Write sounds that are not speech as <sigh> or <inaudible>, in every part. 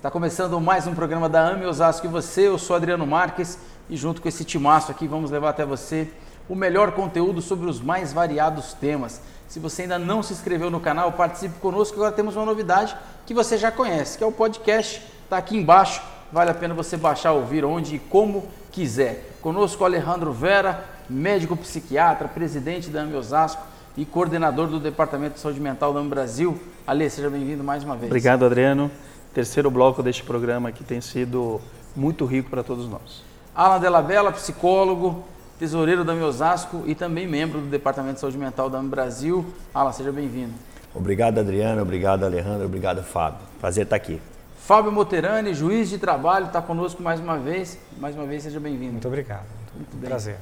Está começando mais um programa da AME Osasco e você, eu sou Adriano Marques e junto com esse timaço aqui vamos levar até você o melhor conteúdo sobre os mais variados temas. Se você ainda não se inscreveu no canal, participe conosco. Agora temos uma novidade que você já conhece, que é o podcast. Está aqui embaixo. Vale a pena você baixar, ouvir onde e como quiser. Conosco Alejandro Vera, médico psiquiatra, presidente da AME Osasco e coordenador do Departamento de Saúde Mental da Brasil. Ale, seja bem-vindo mais uma vez. Obrigado, Adriano terceiro bloco deste programa que tem sido muito rico para todos nós. Alan Della Bella, psicólogo, tesoureiro da Osasco e também membro do Departamento de Saúde Mental da Brasil. Alan, seja bem-vindo. Obrigado, Adriano. Obrigado, Alejandro. Obrigado, Fábio. Prazer estar aqui. Fábio Moterani, juiz de trabalho, está conosco mais uma vez. Mais uma vez, seja bem-vindo. Muito obrigado. Muito, muito Prazer.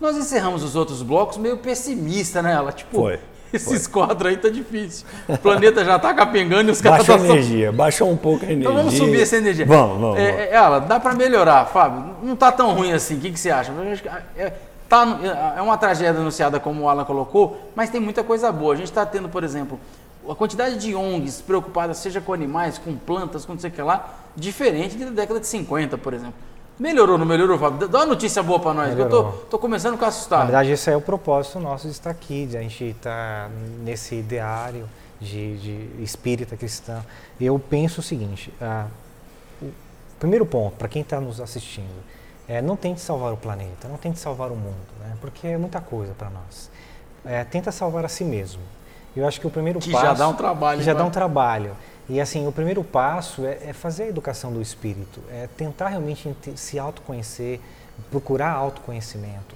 Nós encerramos os outros blocos meio pessimista, né? Ela, tipo, Foi. Esses quadros aí tá difícil. O planeta já tá capengando e os caras Baixou tá a energia, só... baixou um pouco a energia. Então vamos subir essa energia. Vamos, vamos. É, vamos. É, ela, dá para melhorar, Fábio. Não tá tão ruim assim. O que, que você acha? É, tá, é uma tragédia anunciada, como o Alan colocou, mas tem muita coisa boa. A gente está tendo, por exemplo, a quantidade de ONGs preocupadas, seja com animais, com plantas, com não sei o que lá, diferente da década de 50, por exemplo. Melhorou, não melhorou, Fábio? Dá uma notícia boa para nós, melhorou. eu tô, tô começando a ficar assustado. Na verdade, esse é o propósito nosso de estar aqui, de a gente estar nesse ideário de, de espírita cristã. Eu penso o seguinte, ah, o primeiro ponto, para quem está nos assistindo, é não tente salvar o planeta, não tente salvar o mundo, né? porque é muita coisa para nós. É, tenta salvar a si mesmo. Eu acho que o primeiro que passo... já dá um trabalho. Que já dá um trabalho. E assim, o primeiro passo é, é, fazer a educação do espírito, é tentar realmente se autoconhecer, procurar autoconhecimento.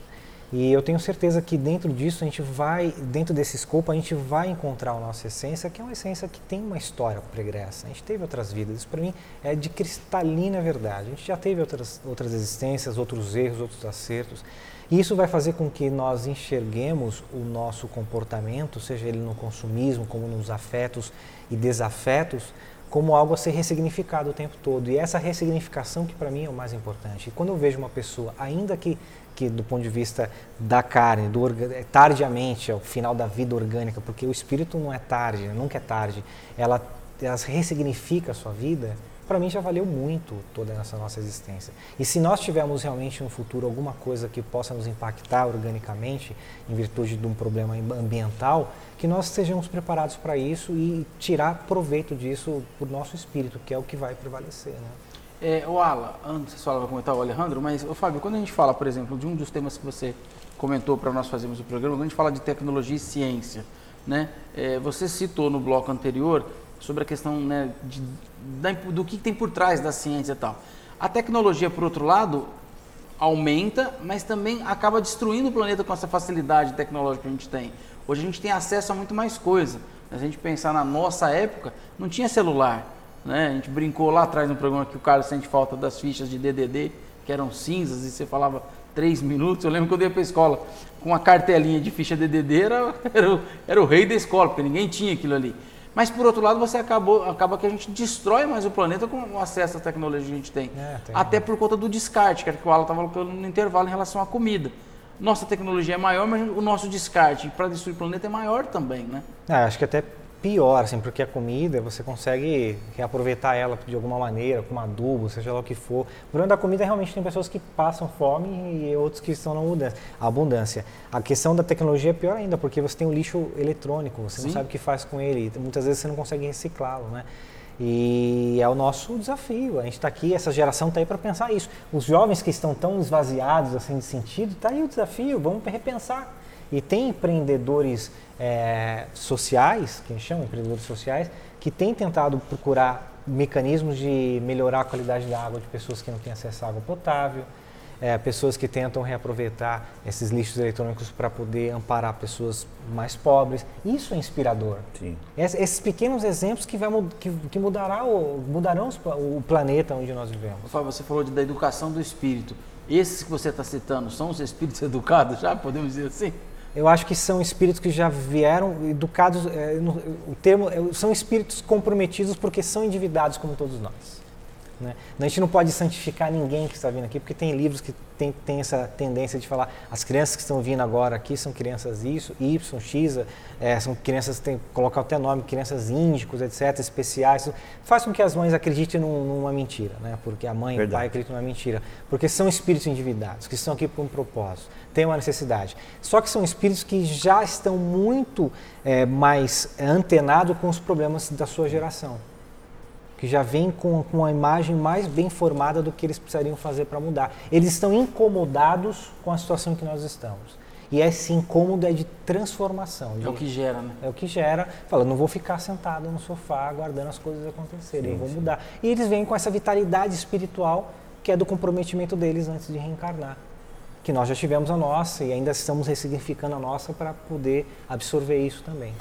E eu tenho certeza que dentro disso a gente vai, dentro desse escopo, a gente vai encontrar a nossa essência, que é uma essência que tem uma história pregressa. A gente teve outras vidas, isso para mim é de cristalina verdade. A gente já teve outras, outras existências, outros erros, outros acertos. E isso vai fazer com que nós enxerguemos o nosso comportamento, seja ele no consumismo, como nos afetos e desafetos, como algo a ser ressignificado o tempo todo. E essa ressignificação que para mim é o mais importante. E quando eu vejo uma pessoa, ainda que, que do ponto de vista da carne, do é tardiamente, ao final da vida orgânica, porque o espírito não é tarde, nunca é tarde, ela, ela ressignifica a sua vida, para mim já valeu muito toda essa nossa existência. E se nós tivermos realmente no futuro alguma coisa que possa nos impactar organicamente, em virtude de um problema ambiental, que nós estejamos preparados para isso e tirar proveito disso o nosso espírito, que é o que vai prevalecer. Né? É, o Ala, antes você vai comentar o Alejandro, mas o Fábio, quando a gente fala, por exemplo, de um dos temas que você comentou para nós fazermos o programa, quando a gente fala de tecnologia e ciência, né? É, você citou no bloco anterior sobre a questão né, de, do que tem por trás da ciência e tal. A tecnologia, por outro lado, aumenta, mas também acaba destruindo o planeta com essa facilidade tecnológica que a gente tem. Hoje a gente tem acesso a muito mais coisa. Se a gente pensar na nossa época, não tinha celular. Né? A gente brincou lá atrás no programa que o Carlos sente falta das fichas de DDD, que eram cinzas, e você falava três minutos. Eu lembro que eu ia para a escola com uma cartelinha de ficha DDD, era, <laughs> era, o, era o rei da escola, porque ninguém tinha aquilo ali. Mas por outro lado, você acabou, acaba que a gente destrói mais o planeta com o acesso à tecnologia que a gente tem. É, tem Até por conta do descarte, que era que o Alan estava colocando no intervalo em relação à comida. Nossa tecnologia é maior, mas o nosso descarte para destruir o planeta é maior também, né? É, acho que até pior, assim, porque a comida você consegue reaproveitar ela de alguma maneira, com adubo, seja lá o que for. O problema da comida realmente tem pessoas que passam fome e outros que estão na abundância. A questão da tecnologia é pior ainda, porque você tem o lixo eletrônico, você Sim. não sabe o que faz com ele, muitas vezes você não consegue reciclá-lo, né? E é o nosso desafio. A gente está aqui, essa geração está aí para pensar isso. Os jovens que estão tão esvaziados assim de sentido, está aí o desafio. Vamos repensar. E tem empreendedores é, sociais, que a gente chama empreendedores sociais, que têm tentado procurar mecanismos de melhorar a qualidade da água de pessoas que não têm acesso à água potável, é, pessoas que tentam reaproveitar esses lixos eletrônicos para poder amparar pessoas mais pobres. Isso é inspirador. Sim. esses pequenos exemplos que, vai, que, que mudará o, mudarão o planeta onde nós vivemos. Fábio, você falou de, da educação do espírito. Esses que você está citando são os espíritos <laughs> educados, já podemos dizer assim? Eu acho que são espíritos que já vieram educados, é, no, o termo, é, são espíritos comprometidos porque são endividados como todos nós. Né? A gente não pode santificar ninguém que está vindo aqui, porque tem livros que tem, tem essa tendência de falar as crianças que estão vindo agora aqui são crianças isso, Y, X, é, são crianças, tem colocar até nome, crianças índicos, etc., especiais. Faz com que as mães acreditem num, numa mentira, né? porque a mãe e o pai acreditam numa mentira. Porque são espíritos endividados, que estão aqui por um propósito, têm uma necessidade. Só que são espíritos que já estão muito é, mais antenados com os problemas da sua geração que já vem com, com uma imagem mais bem formada do que eles precisariam fazer para mudar. Eles estão incomodados com a situação em que nós estamos. E esse incômodo é de transformação. De, é o que gera, né? É o que gera. Fala, não vou ficar sentado no sofá aguardando as coisas acontecerem, sim, eu vou mudar. E eles vêm com essa vitalidade espiritual que é do comprometimento deles antes de reencarnar. Que nós já tivemos a nossa e ainda estamos ressignificando a nossa para poder absorver isso também.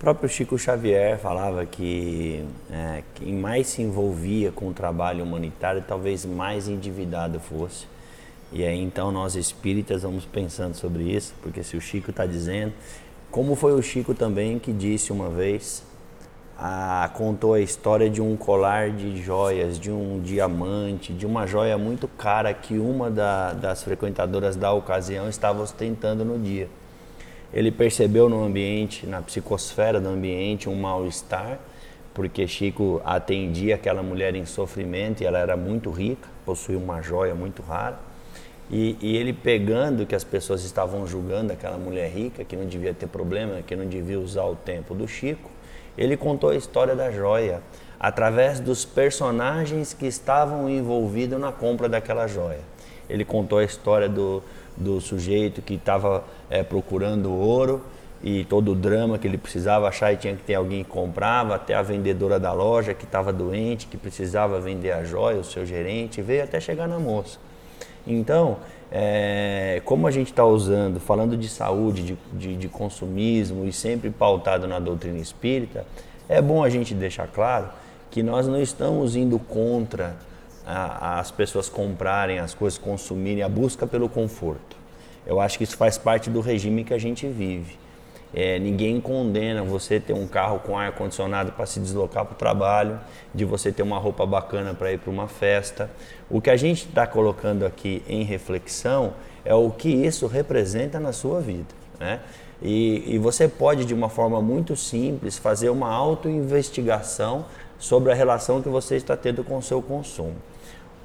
O próprio Chico Xavier falava que é, quem mais se envolvia com o trabalho humanitário, talvez mais endividado fosse. E aí então nós espíritas vamos pensando sobre isso, porque se o Chico está dizendo, como foi o Chico também que disse uma vez, a, contou a história de um colar de joias, de um diamante, de uma joia muito cara que uma da, das frequentadoras da ocasião estava ostentando no dia ele percebeu no ambiente, na psicosfera do ambiente, um mal-estar, porque Chico atendia aquela mulher em sofrimento e ela era muito rica, possuía uma joia muito rara. E, e, ele pegando que as pessoas estavam julgando aquela mulher rica, que não devia ter problema, que não devia usar o tempo do Chico, ele contou a história da joia através dos personagens que estavam envolvidos na compra daquela joia. Ele contou a história do, do sujeito que estava é, procurando ouro e todo o drama que ele precisava achar e tinha que ter alguém que comprava, até a vendedora da loja que estava doente, que precisava vender a joia, o seu gerente, veio até chegar na moça. Então, é, como a gente está usando, falando de saúde, de, de, de consumismo e sempre pautado na doutrina espírita, é bom a gente deixar claro que nós não estamos indo contra a, as pessoas comprarem as coisas, consumirem, a busca pelo conforto. Eu acho que isso faz parte do regime que a gente vive. É, ninguém condena você ter um carro com ar condicionado para se deslocar para o trabalho, de você ter uma roupa bacana para ir para uma festa. O que a gente está colocando aqui em reflexão é o que isso representa na sua vida. Né? E, e você pode, de uma forma muito simples, fazer uma autoinvestigação sobre a relação que você está tendo com o seu consumo.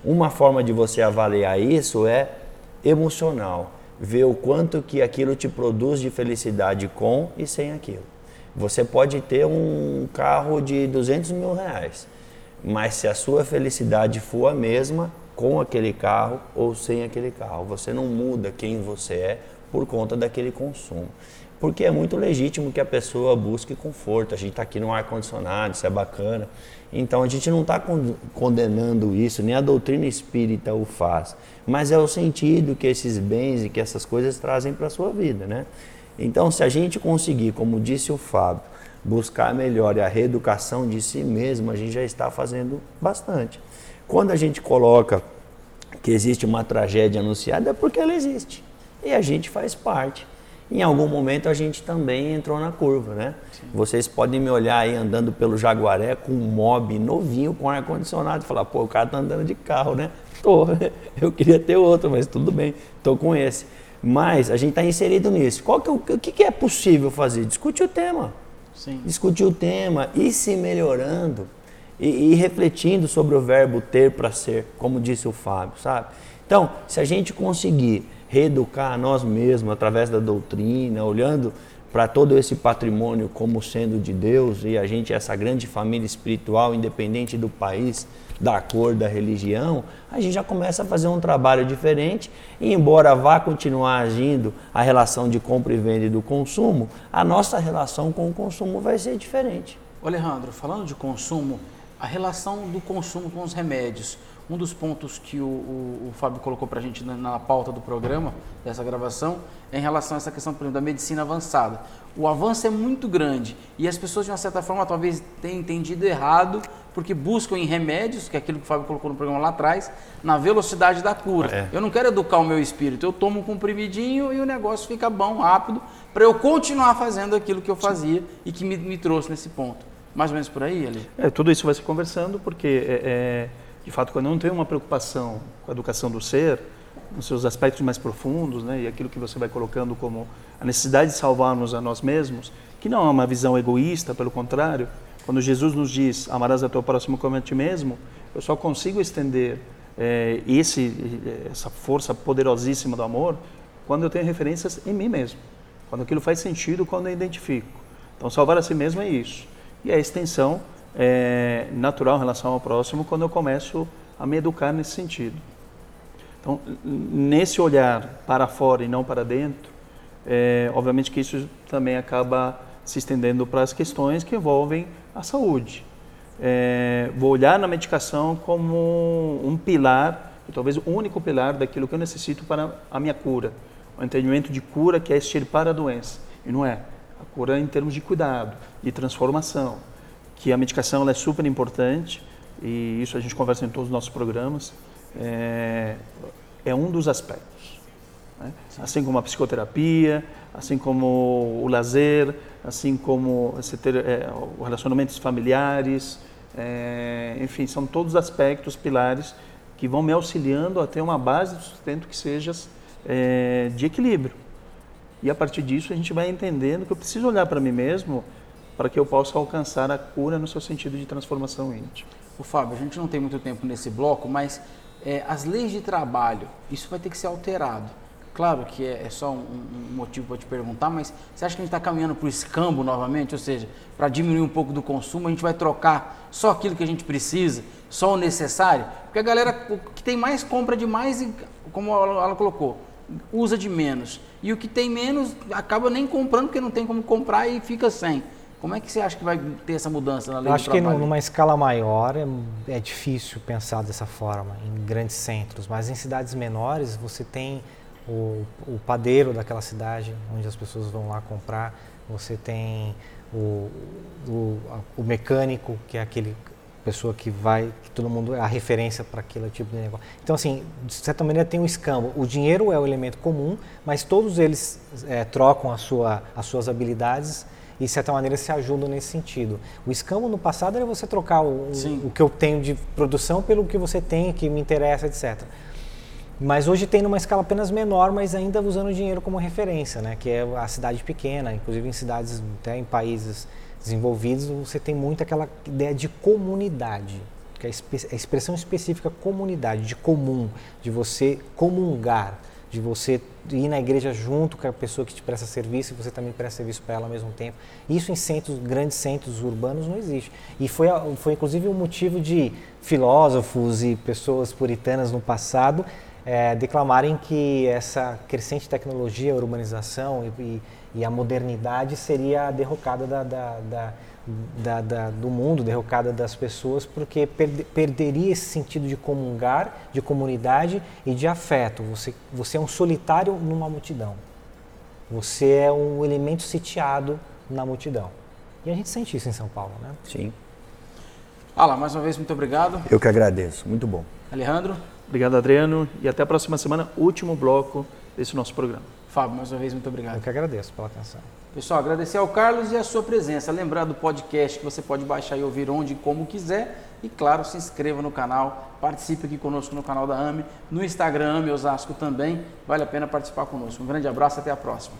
Uma forma de você avaliar isso é emocional, ver o quanto que aquilo te produz de felicidade com e sem aquilo. Você pode ter um carro de 200 mil reais, mas se a sua felicidade for a mesma com aquele carro ou sem aquele carro, você não muda quem você é por conta daquele consumo. Porque é muito legítimo que a pessoa busque conforto. A gente está aqui no ar-condicionado, isso é bacana. Então a gente não está condenando isso, nem a doutrina espírita o faz, mas é o sentido que esses bens e que essas coisas trazem para a sua vida, né? Então, se a gente conseguir, como disse o Fábio, buscar melhor a reeducação de si mesmo, a gente já está fazendo bastante. Quando a gente coloca que existe uma tragédia anunciada, é porque ela existe e a gente faz parte em algum momento a gente também entrou na curva, né? Sim. Vocês podem me olhar aí andando pelo Jaguaré com um mob novinho com ar-condicionado e falar, pô, o cara tá andando de carro, né? <laughs> Tô, <laughs> eu queria ter outro, mas tudo bem, tô com esse. Mas a gente está inserido nisso. Qual que, é o que, que é possível fazer? Discutir o tema. Sim. Discutir o tema, e se melhorando e, e refletindo sobre o verbo ter para ser, como disse o Fábio, sabe? Então, se a gente conseguir reeducar a nós mesmos através da doutrina, olhando para todo esse patrimônio como sendo de Deus e a gente essa grande família espiritual, independente do país, da cor, da religião, a gente já começa a fazer um trabalho diferente e embora vá continuar agindo a relação de compra e venda e do consumo, a nossa relação com o consumo vai ser diferente. Alejandro, falando de consumo, a relação do consumo com os remédios. Um dos pontos que o, o, o Fábio colocou para a gente na, na, pauta do programa, dessa gravação, é em relação a essa questão exemplo, da medicina avançada. O avanço é muito grande e as pessoas, de uma certa forma, talvez tenham entendido errado, porque buscam em remédios, que é aquilo que o Fábio colocou no programa lá atrás, na velocidade da cura. É. Eu não quero educar o meu espírito, eu tomo um comprimidinho e o negócio fica bom, rápido, para eu continuar fazendo aquilo que eu fazia e que me, me trouxe nesse ponto. Mais ou menos por aí, ali? É, tudo isso vai se conversando, porque é, é De fato, quando não tenho uma preocupação com a educação do ser, nos seus aspectos mais profundos, né, e aquilo que você vai colocando como a necessidade de salvarmos a nós mesmos, que não é uma visão egoísta, pelo contrário, quando Jesus nos diz amarás a teu próximo como a ti mesmo, eu só consigo estender é, esse, essa força poderosíssima do amor quando eu tenho referências em mim mesmo, quando aquilo faz sentido, quando eu identifico. Então, salvar a si mesmo é isso. E a extensão é, natural em relação ao próximo quando eu começo a me educar nesse sentido. Então, nesse olhar para fora e não para dentro, é, obviamente que isso também acaba se estendendo para as questões que envolvem a saúde. É, vou olhar na medicação como um pilar, talvez o único pilar daquilo que eu necessito para a minha cura. O entendimento de cura que é extirpar a doença. E não é. A cura em termos de cuidado, de transformação. Que a medicação é super importante, e isso a gente conversa em todos os nossos programas é, é um dos aspectos. Né? Assim como a psicoterapia, assim como o lazer, assim como você ter é, relacionamentos familiares, é, enfim, são todos aspectos, pilares que vão me auxiliando a ter uma base de sustento que seja é, de equilíbrio. E a partir disso a gente vai entendendo que eu preciso olhar para mim mesmo para que eu possa alcançar a cura no seu sentido de transformação íntima. O Fábio, a gente não tem muito tempo nesse bloco, mas é, as leis de trabalho, isso vai ter que ser alterado. Claro que é, é só um, um motivo para te perguntar, mas você acha que a gente está caminhando para o escambo novamente? Ou seja, para diminuir um pouco do consumo, a gente vai trocar só aquilo que a gente precisa, só o necessário? Porque a galera que tem mais compra de mais, como ela colocou, usa de menos. E o que tem menos acaba nem comprando porque não tem como comprar e fica sem. Como é que você acha que vai ter essa mudança na lei Eu acho que numa escala maior é, é, difícil pensar dessa forma, em grandes centros, mas em cidades menores você tem o, o padeiro daquela cidade, onde as pessoas vão lá comprar, você tem o, o, o mecânico, que é aquele pessoa que vai, que todo mundo é a referência para aquele tipo de negócio. Então, assim, de certa maneira tem um escambo. O dinheiro é o elemento comum, mas todos eles é, trocam sua, as suas habilidades e de certa maneira se ajudam nesse sentido. O escambo no passado era você trocar o, o que eu tenho de produção pelo que você tem, que me interessa, etc. Mas hoje tem numa escala apenas menor, mas ainda usando o dinheiro como referência, né? que é a cidade pequena, inclusive em cidades, até em países desenvolvidos, você tem muito aquela ideia de comunidade, que é a expressão específica comunidade, de comum, de você comungar de você ir na igreja junto com a pessoa que te presta serviço e você também presta serviço para ela ao mesmo tempo. Isso em centros, grandes centros urbanos não existe. E foi, foi inclusive um motivo de filósofos e pessoas puritanas no passado é, declamarem que essa crescente tecnologia, urbanização e, e a modernidade seria a derrocada da, da, da da, da, do mundo, derrocada das pessoas, porque perde, perderia esse sentido de comungar, de comunidade e de afeto. Você, você é um solitário numa multidão. Você é um elemento sitiado na multidão. E a gente sente isso em São Paulo, né? Sim. Ala, mais uma vez, muito obrigado. Eu que agradeço, muito bom. Alejandro? Obrigado, Adriano. E até a próxima semana, último bloco desse nosso programa. Fábio, mais uma vez, muito obrigado. Eu que agradeço pela atenção. Pessoal, agradecer ao Carlos e a sua presença. Lembrar do podcast que você pode baixar e ouvir onde e como quiser. E claro, se inscreva no canal, participe aqui conosco no canal da AME, no Instagram AME Osasco também. Vale a pena participar conosco. Um grande abraço, até a próxima.